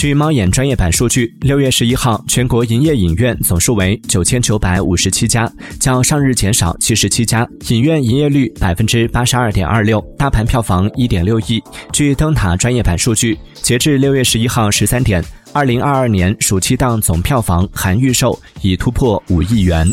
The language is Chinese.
据猫眼专业版数据六月十一号全国营业影院总数为九千九百五十七家较上日减少七十七家影院营业率百分之八十二点二六大盘票房一点六亿。据灯塔专业版数据截至六月十一号十三点二零二二年暑期档总票房含预售已突破五亿元。